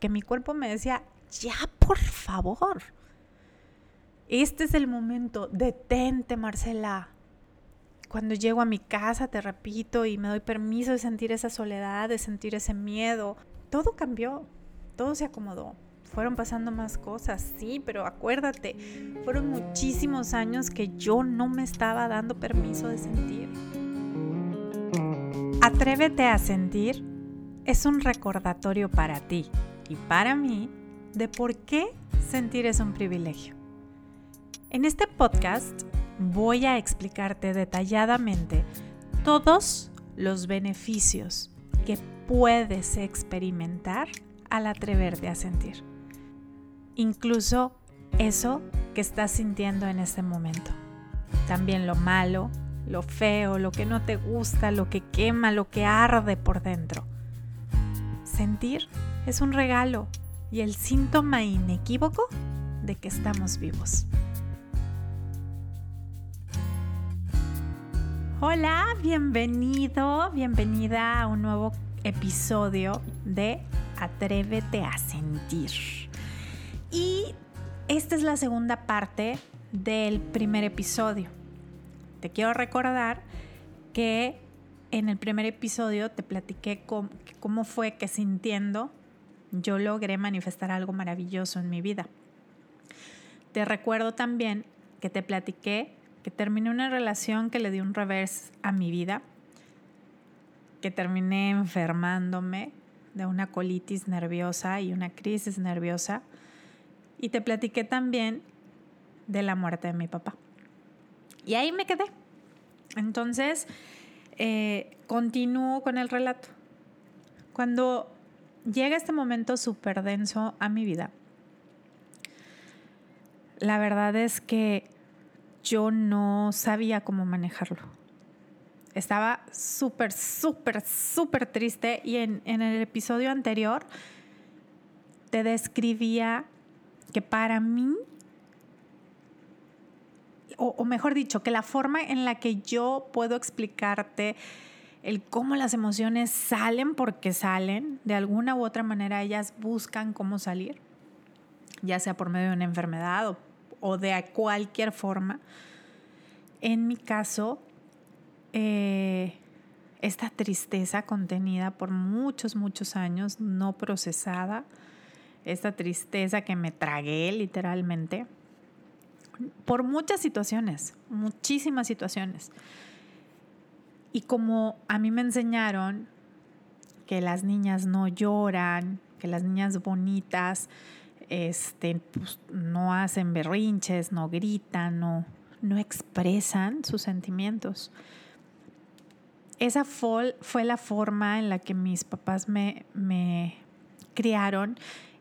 porque mi cuerpo me decía, ya, por favor. Este es el momento, detente, Marcela. Cuando llego a mi casa, te repito, y me doy permiso de sentir esa soledad, de sentir ese miedo, todo cambió, todo se acomodó. Fueron pasando más cosas, sí, pero acuérdate, fueron muchísimos años que yo no me estaba dando permiso de sentir. Atrévete a sentir es un recordatorio para ti y para mí de por qué sentir es un privilegio. En este podcast voy a explicarte detalladamente todos los beneficios que puedes experimentar al atreverte a sentir. Incluso eso que estás sintiendo en este momento. También lo malo, lo feo, lo que no te gusta, lo que quema, lo que arde por dentro. Sentir es un regalo y el síntoma inequívoco de que estamos vivos. Hola, bienvenido, bienvenida a un nuevo episodio de Atrévete a sentir. Y esta es la segunda parte del primer episodio. Te quiero recordar que en el primer episodio te platiqué cómo, fue que sintiendo yo logré manifestar algo maravilloso en mi vida. Te recuerdo también que te platiqué que terminé una relación que le dio un revés a mi vida, que terminé enfermándome de una colitis nerviosa y una crisis nerviosa. Y te platiqué también de la muerte de mi papá. Y ahí me quedé. Entonces, eh, continúo con el relato. Cuando llega este momento súper denso a mi vida, la verdad es que yo no sabía cómo manejarlo. Estaba súper, súper, súper triste y en, en el episodio anterior te describía que para mí o, mejor dicho, que la forma en la que yo puedo explicarte el cómo las emociones salen porque salen, de alguna u otra manera ellas buscan cómo salir, ya sea por medio de una enfermedad o, de cualquier forma. En mi caso, eh, esta tristeza contenida por muchos, muchos años, no procesada, esta tristeza que me tragué literalmente, por muchas situaciones, muchísimas situaciones. Y como a mí me enseñaron que las niñas no lloran, que las niñas bonitas este, pues, no hacen berrinches, no gritan, no, no expresan sus sentimientos. Esa fue, fue la forma en la que mis papás me, me criaron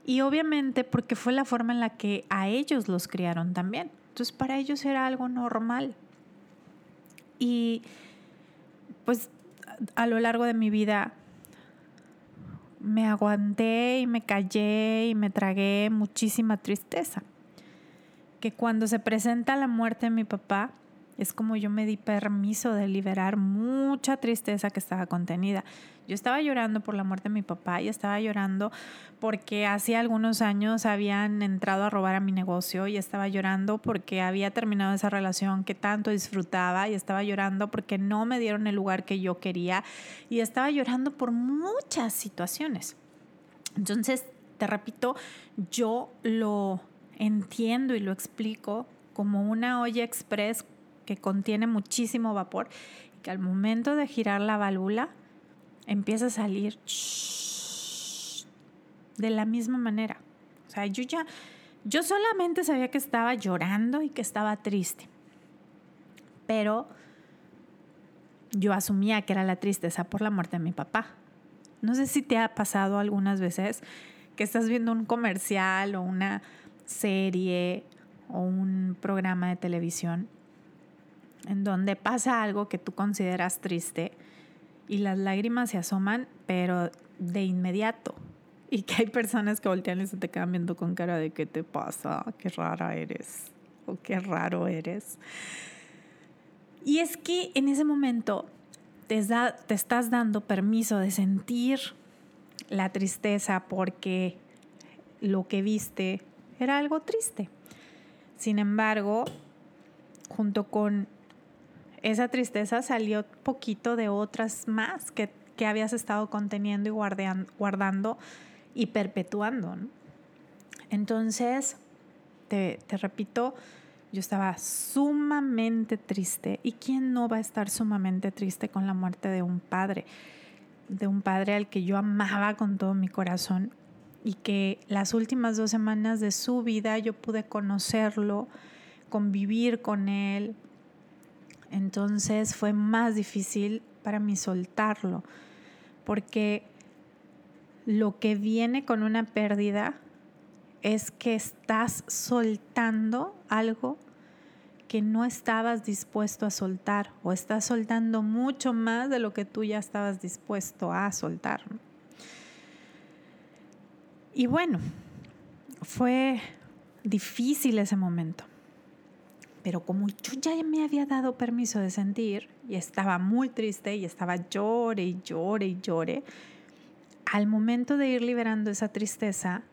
y obviamente porque fue la forma en la que a ellos los criaron también. Entonces para ellos era algo normal. Y pues a lo largo de mi vida me aguanté y me callé y me tragué muchísima tristeza. Que cuando se presenta la muerte de mi papá, es como yo me di permiso de liberar mucha tristeza que estaba contenida. Yo estaba llorando por la muerte de mi papá y estaba llorando porque hace algunos años habían entrado a robar a mi negocio y estaba llorando porque había terminado esa relación que tanto disfrutaba y estaba llorando porque no me dieron el lugar que yo quería y estaba llorando por muchas situaciones. Entonces, te repito, yo lo entiendo y lo explico como una olla express que contiene muchísimo vapor y que al momento de girar la válvula empieza a salir de la misma manera. O sea, yo ya, yo solamente sabía que estaba llorando y que estaba triste, pero yo asumía que era la tristeza por la muerte de mi papá. No sé si te ha pasado algunas veces que estás viendo un comercial o una serie o un programa de televisión en donde pasa algo que tú consideras triste y las lágrimas se asoman, pero de inmediato. Y que hay personas que voltean y se te quedan viendo con cara de qué te pasa, qué rara eres o qué raro eres. Y es que en ese momento te, te estás dando permiso de sentir la tristeza porque lo que viste era algo triste. Sin embargo, junto con esa tristeza salió poquito de otras más que, habías estado conteniendo y guardando y perpetuando. Entonces, te, te repito, yo estaba sumamente triste. ¿Y quién no va a estar sumamente triste con la muerte de un padre? De un padre al que yo amaba con todo mi corazón y que las últimas dos semanas de su vida yo pude conocerlo, convivir con él. Entonces fue más difícil para mí soltarlo, porque lo que viene con una pérdida es que estás soltando algo que no estabas dispuesto a soltar o estás soltando mucho más de lo que tú ya estabas dispuesto a soltar. Y bueno, fue difícil ese momento. Pero como yo ya me había dado permiso de sentir y estaba muy triste y estaba llore y llore y llore, al momento de ir liberando esa tristeza,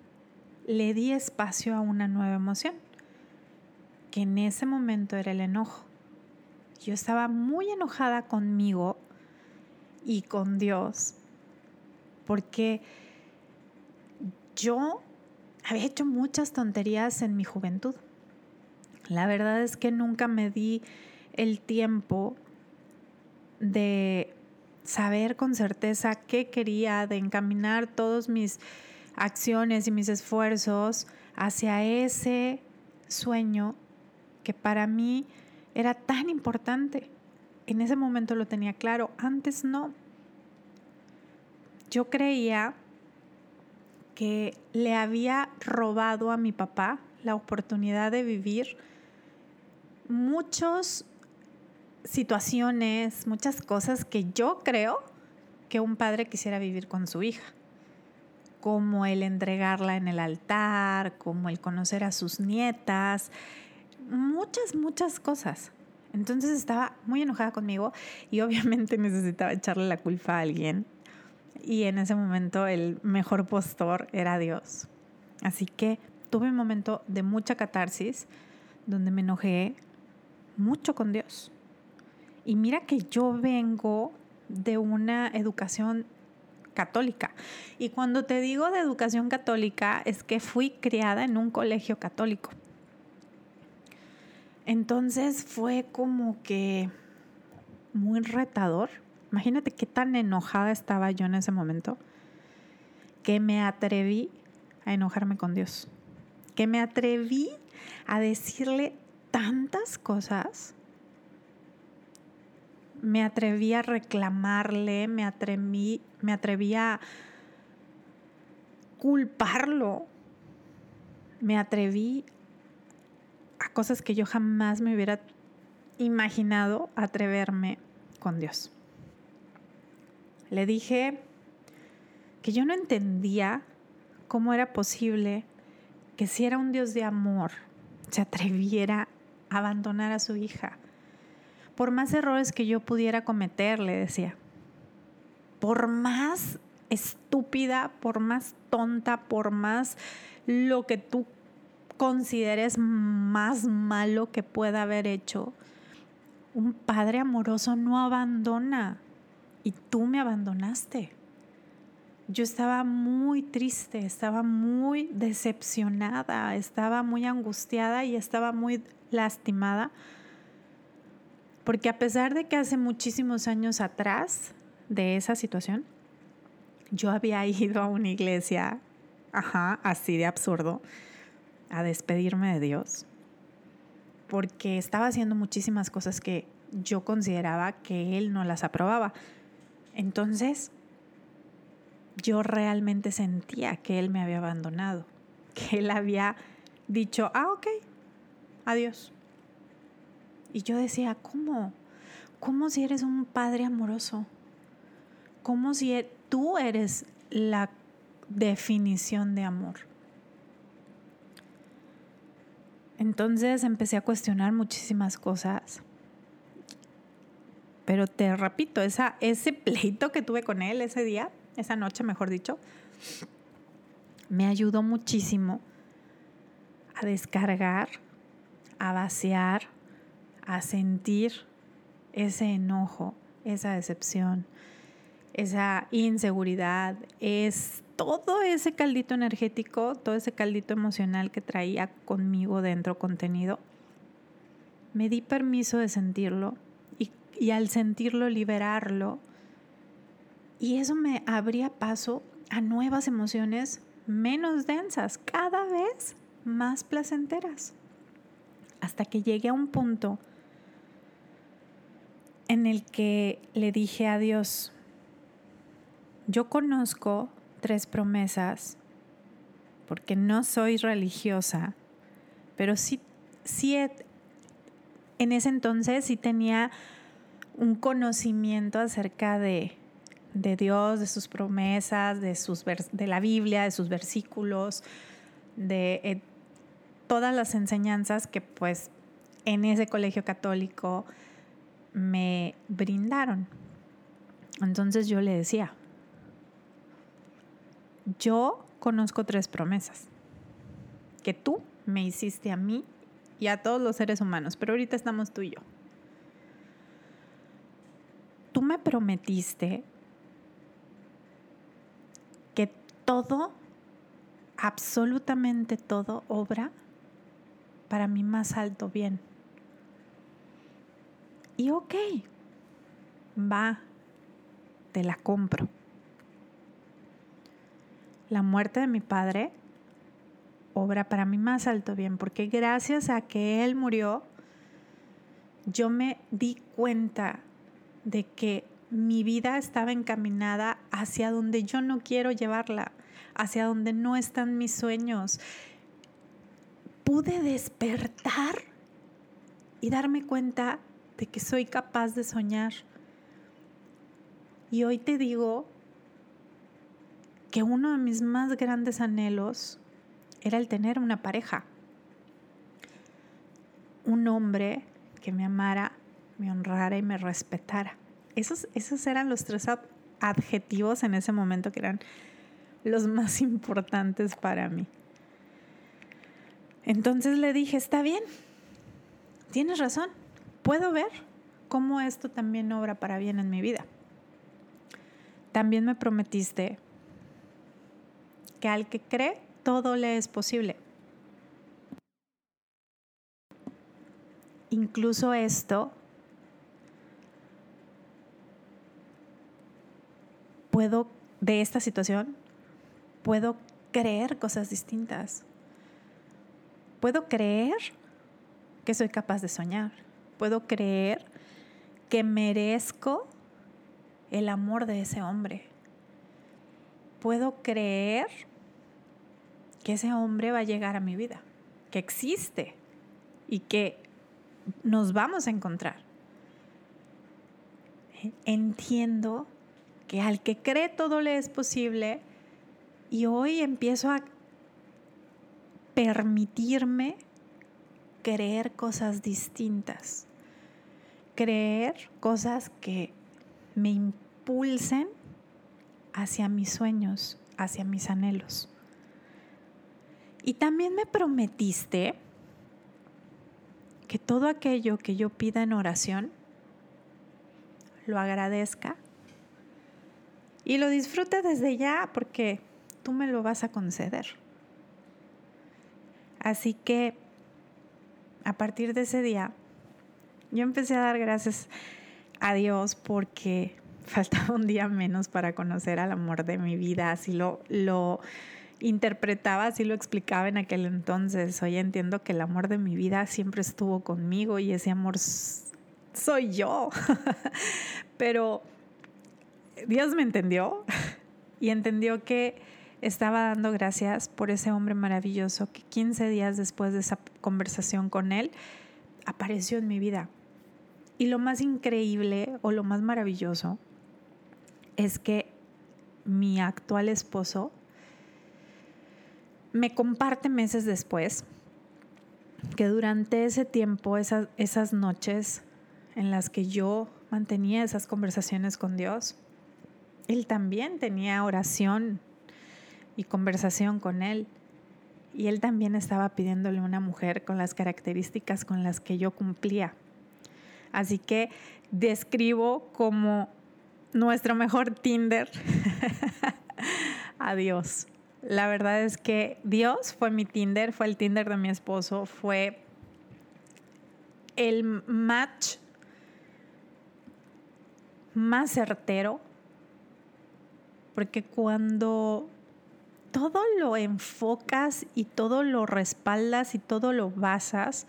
le di espacio a una nueva emoción, que en ese momento era el enojo. Yo estaba muy enojada conmigo y con Dios, porque yo había hecho muchas tonterías en mi juventud. La verdad es que nunca me di el tiempo de saber con certeza qué quería, de encaminar todos mis acciones y mis esfuerzos hacia ese sueño que para mí era tan importante. En ese momento lo tenía claro, antes no. Yo creía que le había robado a mi papá la oportunidad de vivir muchas situaciones, muchas cosas que yo creo que un padre quisiera vivir con su hija como el entregarla en el altar, como el conocer a sus nietas, muchas, muchas cosas. Entonces estaba muy enojada conmigo y obviamente necesitaba echarle la culpa a alguien. Y en ese momento el mejor postor era Dios. Así que tuve un momento de mucha catarsis donde me enojé mucho con Dios. Y mira que yo vengo de una educación católica. Y cuando te digo de educación católica, es que fui criada en un colegio católico. Entonces fue como que muy retador. Imagínate qué tan enojada estaba yo en ese momento que me atreví a enojarme con Dios. Que me atreví a decirle tantas cosas me atreví a reclamarle, me atreví, me atreví a culparlo, me atreví a cosas que yo jamás me hubiera imaginado atreverme con Dios. Le dije que yo no entendía cómo era posible que si era un Dios de amor, se atreviera abandonar a su hija por más errores que yo pudiera cometer, le decía, por más estúpida, por más tonta, por más lo que tú consideres más malo que pueda haber hecho, un padre amoroso no abandona y tú me abandonaste. Yo estaba muy triste, estaba muy decepcionada, estaba muy angustiada y estaba muy lastimada porque a pesar de que hace muchísimos años atrás de esa situación, yo había ido a una iglesia, ajá, así de absurdo, a despedirme de Dios, porque estaba haciendo muchísimas cosas que yo consideraba que Él no las aprobaba. Entonces, yo realmente sentía que Él me había abandonado, que Él había dicho, ah, ok, adiós. Y yo decía, ¿cómo? ¿Cómo si eres un padre amoroso? ¿Cómo si e-, tú eres la definición de amor? Entonces empecé a cuestionar muchísimas cosas. Pero te repito, ese pleito que tuve con él ese día, esa noche mejor dicho, me ayudó muchísimo a descargar, a vaciar, a sentir ese enojo, esa decepción, esa inseguridad, es todo ese caldito energético, todo ese caldito emocional que traía conmigo dentro contenido. Me di permiso de sentirlo y, y al sentirlo liberarlo. Y eso me abría paso a nuevas emociones menos densas, cada vez más placenteras. Hasta que llegué a un punto en el que le dije a Dios, yo conozco tres promesas porque no soy religiosa, pero sí, sí en ese entonces sí tenía un conocimiento acerca de, de Dios, de sus promesas, de, sus, de la Biblia, de sus versículos, de eh, todas las enseñanzas que pues en ese colegio católico me brindaron. Entonces yo le decía, yo conozco tres promesas que tú me hiciste a mí y a todos los seres humanos, pero ahorita estamos tú y yo. Tú me prometiste que todo, absolutamente todo, obra para mi más alto bien. Y ok, va, te la compro. La muerte de mi padre obra para mi más alto bien, porque gracias a que él murió, yo me di cuenta de que mi vida estaba encaminada hacia donde yo no quiero llevarla, hacia donde no están mis sueños. Pude despertar y darme cuenta de que soy capaz de soñar. Y hoy te digo que uno de mis más grandes anhelos era el tener una pareja. Un hombre que me amara, me honrara y me respetara. Esos, esos eran los tres adjetivos en ese momento que eran los más importantes para mí. Entonces le dije, está bien, tienes razón, puedo ver cómo esto también obra para bien en mi vida. También me prometiste que al que cree, todo le es posible. Incluso esto puedo, de esta situación, puedo creer cosas distintas. Puedo creer que soy capaz de soñar. Puedo creer que merezco el amor de ese hombre. Puedo creer que ese hombre va a llegar a mi vida, que existe y que nos vamos a encontrar. Entiendo que al que cree todo le es posible y hoy empiezo a permitirme creer cosas distintas, creer cosas que me impulsen hacia mis sueños, hacia mis anhelos. Y también me prometiste que todo aquello que yo pida en oración, lo agradezca y lo disfrute desde ya porque tú me lo vas a conceder. Así que a partir de ese día, yo empecé a dar gracias a Dios porque faltaba un día menos para conocer al amor de mi vida, así lo, lo interpretaba, así lo explicaba en aquel entonces. Hoy entiendo que el amor de mi vida siempre estuvo conmigo y ese amor soy yo. Pero Dios me entendió y entendió que estaba dando gracias por ese hombre maravilloso que 15 días después de esa conversación con él apareció en mi vida. Y lo más increíble o lo más maravilloso es que mi actual esposo me comparte meses después que durante ese tiempo, esas, esas noches en las que yo mantenía esas conversaciones con Dios, él también tenía oración y conversación con él. Y él también estaba pidiéndole una mujer con las características con las que yo cumplía. Así que describo como nuestro mejor Tinder a Dios. La verdad es que Dios fue mi Tinder, fue el Tinder de mi esposo, fue el match más certero, porque cuando todo lo enfocas y todo lo respaldas y todo lo basas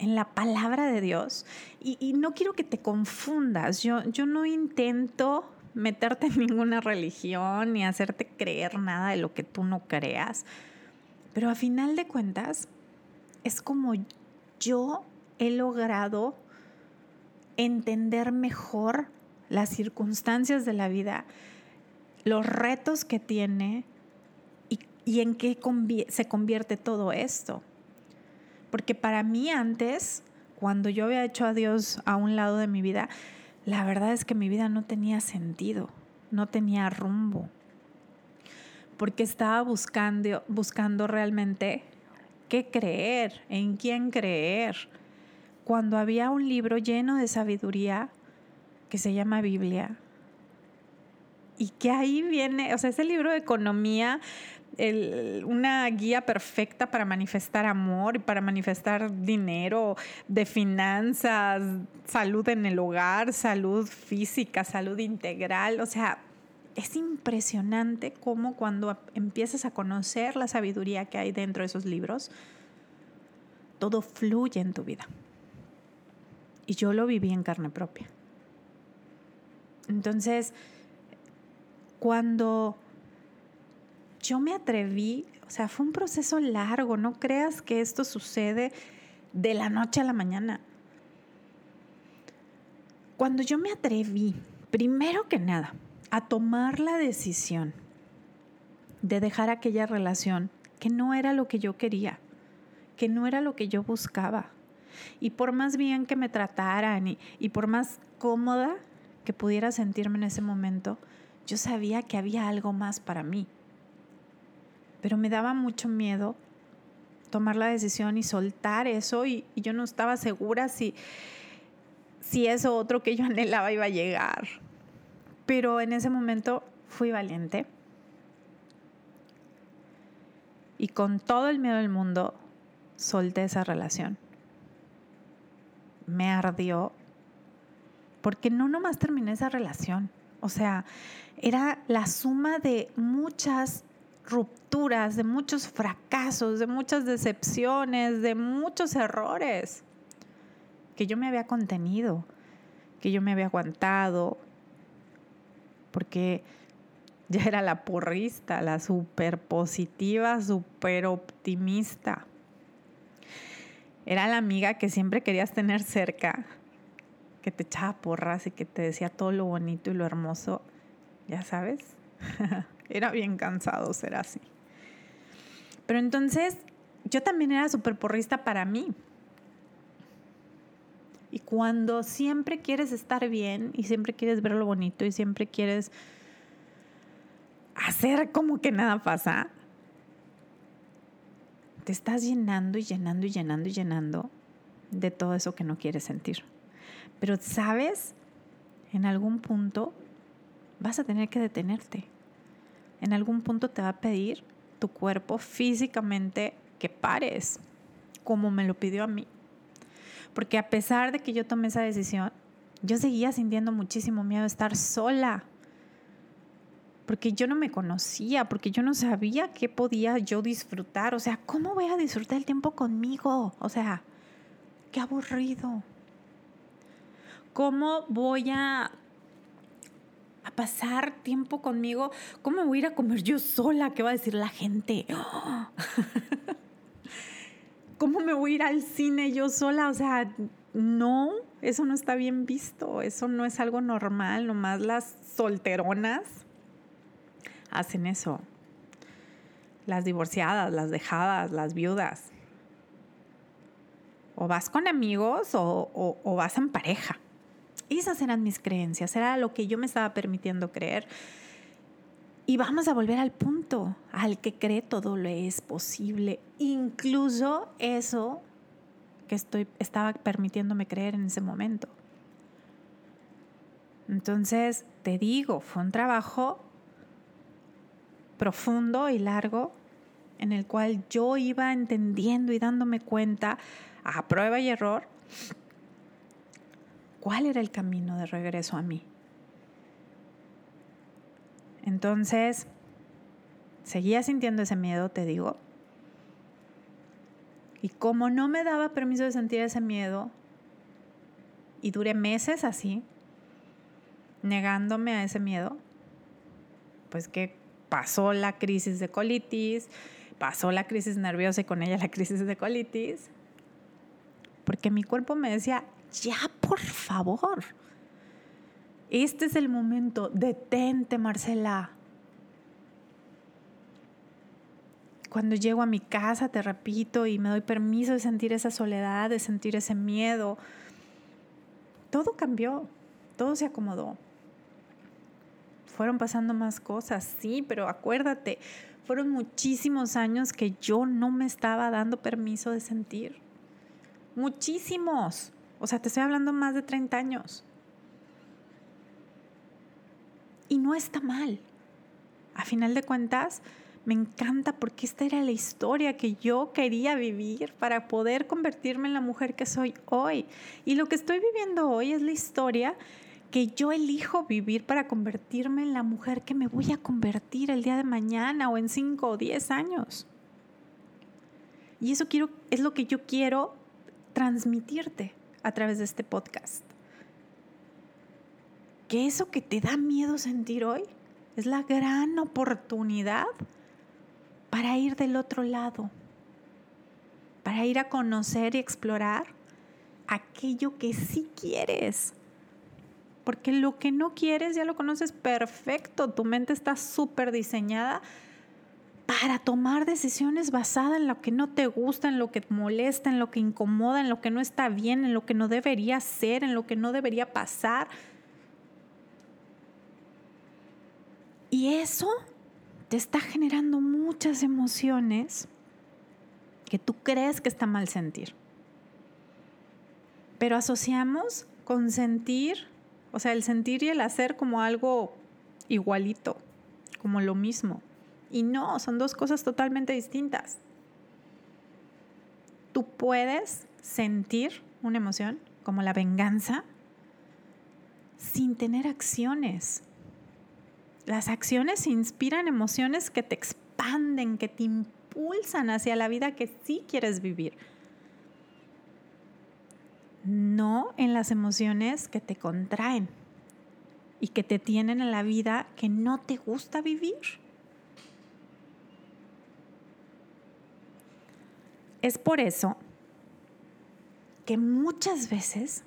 en la palabra de Dios. Y, no quiero que te confundas. Yo, yo no intento meterte en ninguna religión ni hacerte creer nada de lo que tú no creas. Pero a final de cuentas, es como yo he logrado entender mejor las circunstancias de la vida, los retos que tiene, y en qué se convierte todo esto. Porque para mí antes, cuando yo había hecho a Dios a un lado de mi vida, la verdad es que mi vida no tenía sentido, no tenía rumbo. Porque estaba buscando, buscando realmente qué creer, en quién creer. Cuando había un libro lleno de sabiduría que se llama Biblia, y que ahí viene, o sea, ese libro de economía una guía perfecta para manifestar amor y para manifestar dinero, de finanzas, salud en el hogar, salud física, salud integral. O sea, es impresionante cómo cuando empiezas a conocer la sabiduría que hay dentro de esos libros, todo fluye en tu vida. Y yo lo viví en carne propia. Entonces, cuando yo me atreví, o sea, fue un proceso largo, no creas que esto sucede de la noche a la mañana. Cuando yo me atreví, primero que nada, a tomar la decisión de dejar aquella relación que no era lo que yo quería, que no era lo que yo buscaba. Y por más bien que me trataran y, y por más cómoda que pudiera sentirme en ese momento, yo sabía que había algo más para mí pero me daba mucho miedo tomar la decisión y soltar eso y, yo no estaba segura si, si eso otro que yo anhelaba iba a llegar. Pero en ese momento fui valiente y con todo el miedo del mundo solté esa relación. Me ardió porque no nomás terminé esa relación. O sea, era la suma de muchas rupturas, de muchos fracasos, de muchas decepciones, de muchos errores que yo me había contenido, que yo me había aguantado, porque ya era la porrista, la super positiva, super optimista. Era la amiga que siempre querías tener cerca, que te echaba porras y que te decía todo lo bonito y lo hermoso, ya sabes. Era bien cansado ser así. Pero entonces yo también era súper porrista para mí. Y cuando siempre quieres estar bien y siempre quieres ver lo bonito y siempre quieres hacer como que nada pasa, te estás llenando y llenando y llenando y llenando de todo eso que no quieres sentir. Pero sabes, en algún punto vas a tener que detenerte en algún punto te va a pedir tu cuerpo físicamente que pares, como me lo pidió a mí. Porque a pesar de que yo tomé esa decisión, yo seguía sintiendo muchísimo miedo de estar sola. Porque yo no me conocía, porque yo no sabía qué podía yo disfrutar. O sea, ¿cómo voy a disfrutar el tiempo conmigo? O sea, qué aburrido. ¿Cómo voy a a pasar tiempo conmigo, ¿cómo voy a ir a comer yo sola? ¿Qué va a decir la gente? ¿Cómo me voy a ir al cine yo sola? O sea, no, eso no está bien visto, eso no es algo normal, nomás las solteronas hacen eso. Las divorciadas, las dejadas, las viudas. O vas con amigos o, o vas en pareja. Esas eran mis creencias, era lo que yo me estaba permitiendo creer. Y vamos a volver al punto, al que cree todo lo es posible, incluso eso que estoy, estaba permitiéndome creer en ese momento. Entonces, te digo, fue un trabajo profundo y largo en el cual yo iba entendiendo y dándome cuenta a prueba y error cuál era el camino de regreso a mí. Entonces, seguía sintiendo ese miedo, te digo. Y como no me daba permiso de sentir ese miedo, y duré meses así, negándome a ese miedo, pues que pasó la crisis de colitis, pasó la crisis nerviosa y con ella la crisis de colitis, porque mi cuerpo me decía, ya por favor, este es el momento, detente Marcela. Cuando llego a mi casa, te repito, y me doy permiso de sentir esa soledad, de sentir ese miedo, todo cambió, todo se acomodó. Fueron pasando más cosas, sí, pero acuérdate, fueron muchísimos años que yo no me estaba dando permiso de sentir. Muchísimos. O sea, te estoy hablando más de 30 años. Y no está mal. A final de cuentas, me encanta porque esta era la historia que yo quería vivir para poder convertirme en la mujer que soy hoy. Y lo que estoy viviendo hoy es la historia que yo elijo vivir para convertirme en la mujer que me voy a convertir el día de mañana o en 5 o 10 años. Y eso quiero, es lo que yo quiero transmitirte a través de este podcast que eso que te da miedo sentir hoy es la gran oportunidad para ir del otro lado, para ir a conocer y explorar aquello que sí quieres. Porque lo que no quieres ya lo conoces perfecto, tu mente está súper diseñada para tomar decisiones basadas en lo que no te gusta, en lo que molesta, en lo que incomoda, en lo que no está bien, en lo que no debería ser, en lo que no debería pasar. Y eso te está generando muchas emociones que tú crees que está mal sentir. Pero asociamos con sentir, o sea, el sentir y el hacer como algo igualito, como lo mismo. Y no, son dos cosas totalmente distintas. Tú puedes sentir una emoción como la venganza sin tener acciones. Las acciones inspiran emociones que te expanden, que te impulsan hacia la vida que sí quieres vivir. No en las emociones que te contraen y que te tienen en la vida que no te gusta vivir. Es por eso que muchas veces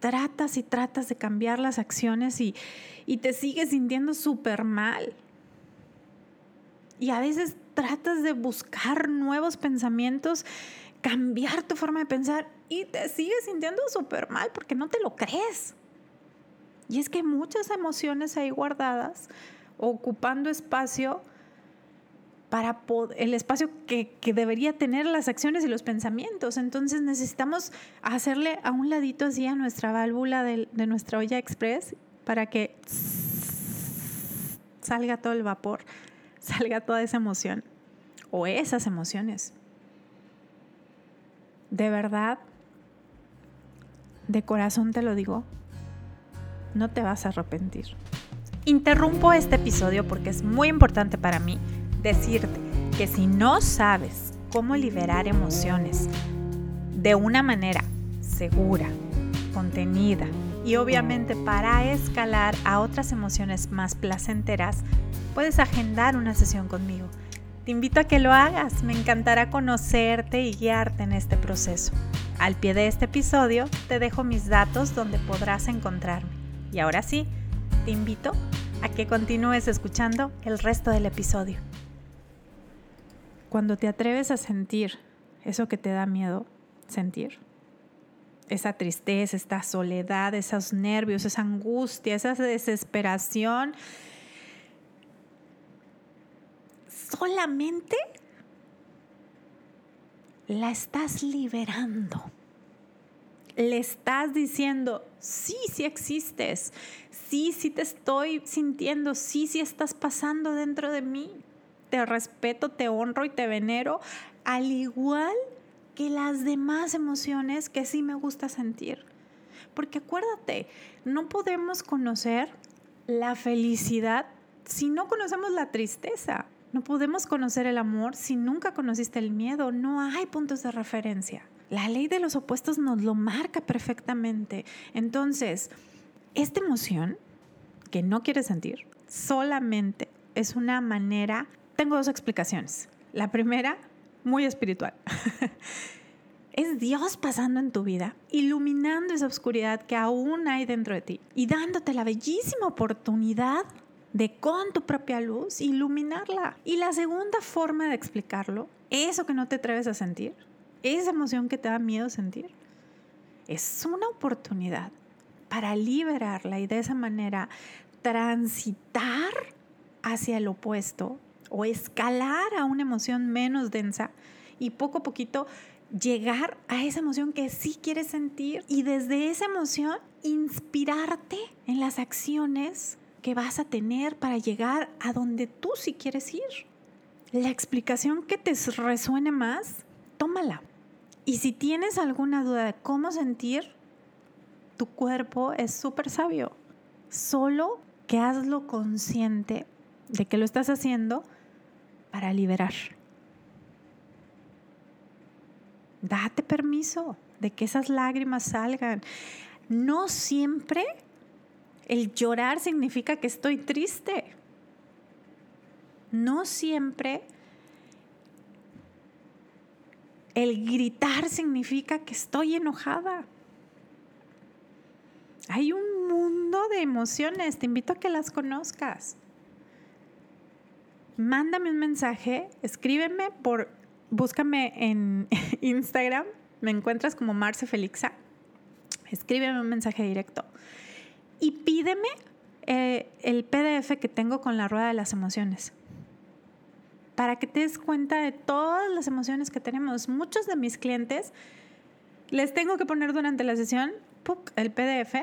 tratas y tratas de cambiar las acciones y, te sigues sintiendo súper mal. Y a veces tratas de buscar nuevos pensamientos, cambiar tu forma de pensar y te sigues sintiendo súper mal porque no te lo crees. Y es que muchas emociones ahí guardadas, ocupando espacio para el espacio que, debería tener las acciones y los pensamientos. Entonces necesitamos hacerle a un ladito así a nuestra válvula de, de nuestra olla express para que salga todo el vapor, salga toda esa emoción o esas emociones. De verdad, de corazón te lo digo, no te vas a arrepentir. Interrumpo este episodio porque es muy importante para mí decirte que si no sabes cómo liberar emociones de una manera segura, contenida y obviamente para escalar a otras emociones más placenteras, puedes agendar una sesión conmigo. Te invito a que lo hagas, me encantará conocerte y guiarte en este proceso. Al pie de este episodio te dejo mis datos donde podrás encontrarme. Y ahora sí, te invito a que continúes escuchando el resto del episodio. Cuando te atreves a sentir eso que te da miedo sentir, esa tristeza, esta soledad, esos nervios, esa angustia, esa desesperación, solamente la estás liberando. Le estás diciendo, sí, sí existes, sí, sí te estoy sintiendo, sí, sí estás pasando dentro de mí. Te respeto, te honro y te venero, al igual que las demás emociones que sí me gusta sentir. Porque acuérdate, no podemos conocer la felicidad si no conocemos la tristeza. No podemos conocer el amor si nunca conociste el miedo. No hay puntos de referencia. La ley de los opuestos nos lo marca perfectamente. Entonces, esta emoción que no quieres sentir solamente es una manera, tengo dos explicaciones. La primera, muy espiritual. es Dios pasando en tu vida, iluminando esa oscuridad que aún hay dentro de ti y dándote la bellísima oportunidad de con tu propia luz iluminarla. Y la segunda forma de explicarlo, eso que no te atreves a sentir, esa emoción que te da miedo sentir, es una oportunidad para liberarla y de esa manera transitar hacia el opuesto o escalar a una emoción menos densa y poco a poquito llegar a esa emoción que sí quieres sentir y desde esa emoción inspirarte en las acciones que vas a tener para llegar a donde tú sí quieres ir. La explicación que te resuene más, tómala. Y si tienes alguna duda de cómo sentir, tu cuerpo es súper sabio. Solo que hazlo consciente de que lo estás haciendo para liberar. Date permiso de que esas lágrimas salgan. No siempre el llorar significa que estoy triste. No siempre el gritar significa que estoy enojada. Hay un mundo de emociones, te invito a que las conozcas. Mándame un mensaje, escríbeme por, búscame en Instagram, me encuentras como Marce Felixa. Escríbeme un mensaje directo y pídeme eh, el PDF que tengo con la rueda de las emociones para que te des cuenta de todas las emociones que tenemos. Muchos de mis clientes les tengo que poner durante la sesión el PDF,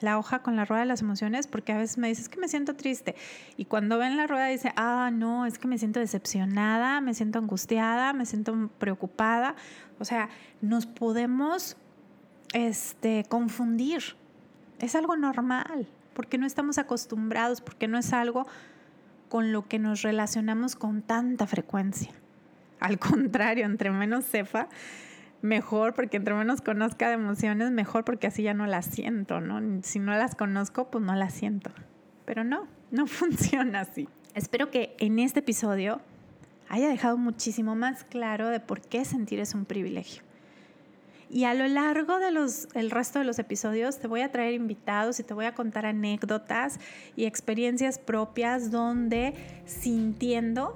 la hoja con la rueda de las emociones, porque a veces me dices que me siento triste. Y cuando ven la rueda dice, ah, no, es que me siento decepcionada, me siento angustiada, me siento preocupada. O sea, nos podemos este, confundir es algo normal, porque no estamos acostumbrados, porque no es algo con lo que nos relacionamos con tanta frecuencia. Al contrario, entre menos sepa, mejor, porque entre menos conozca de emociones, mejor, porque así ya no las siento, ¿no? Si no las conozco, pues no las siento. Pero no, no funciona así. Espero que en este episodio haya dejado muchísimo más claro de por qué sentir es un privilegio. Y a lo largo del el resto de los episodios te voy a traer invitados y te voy a contar anécdotas y experiencias propias donde sintiendo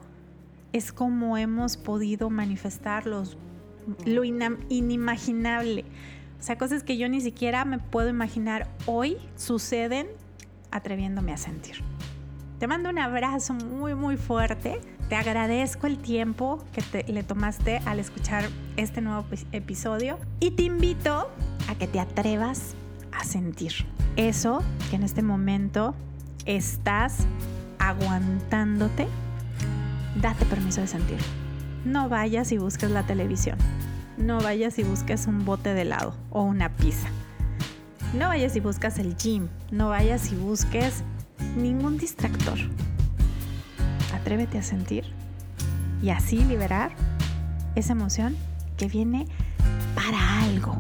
es como hemos podido manifestar los, lo inimaginable. O sea, cosas que yo ni siquiera me puedo imaginar hoy suceden atreviéndome a sentir. Te mando un abrazo muy, muy fuerte. Te agradezco el tiempo que te, le tomaste al escuchar este nuevo episodio y te invito a que te atrevas a sentir eso que en este momento estás aguantándote. Date permiso de sentir. No vayas y busques la televisión. No vayas y busques un bote de helado o una pizza. No vayas y buscas el gym. No vayas y busques ningún distractor. Atrévete a sentir y así liberar esa emoción que viene para algo.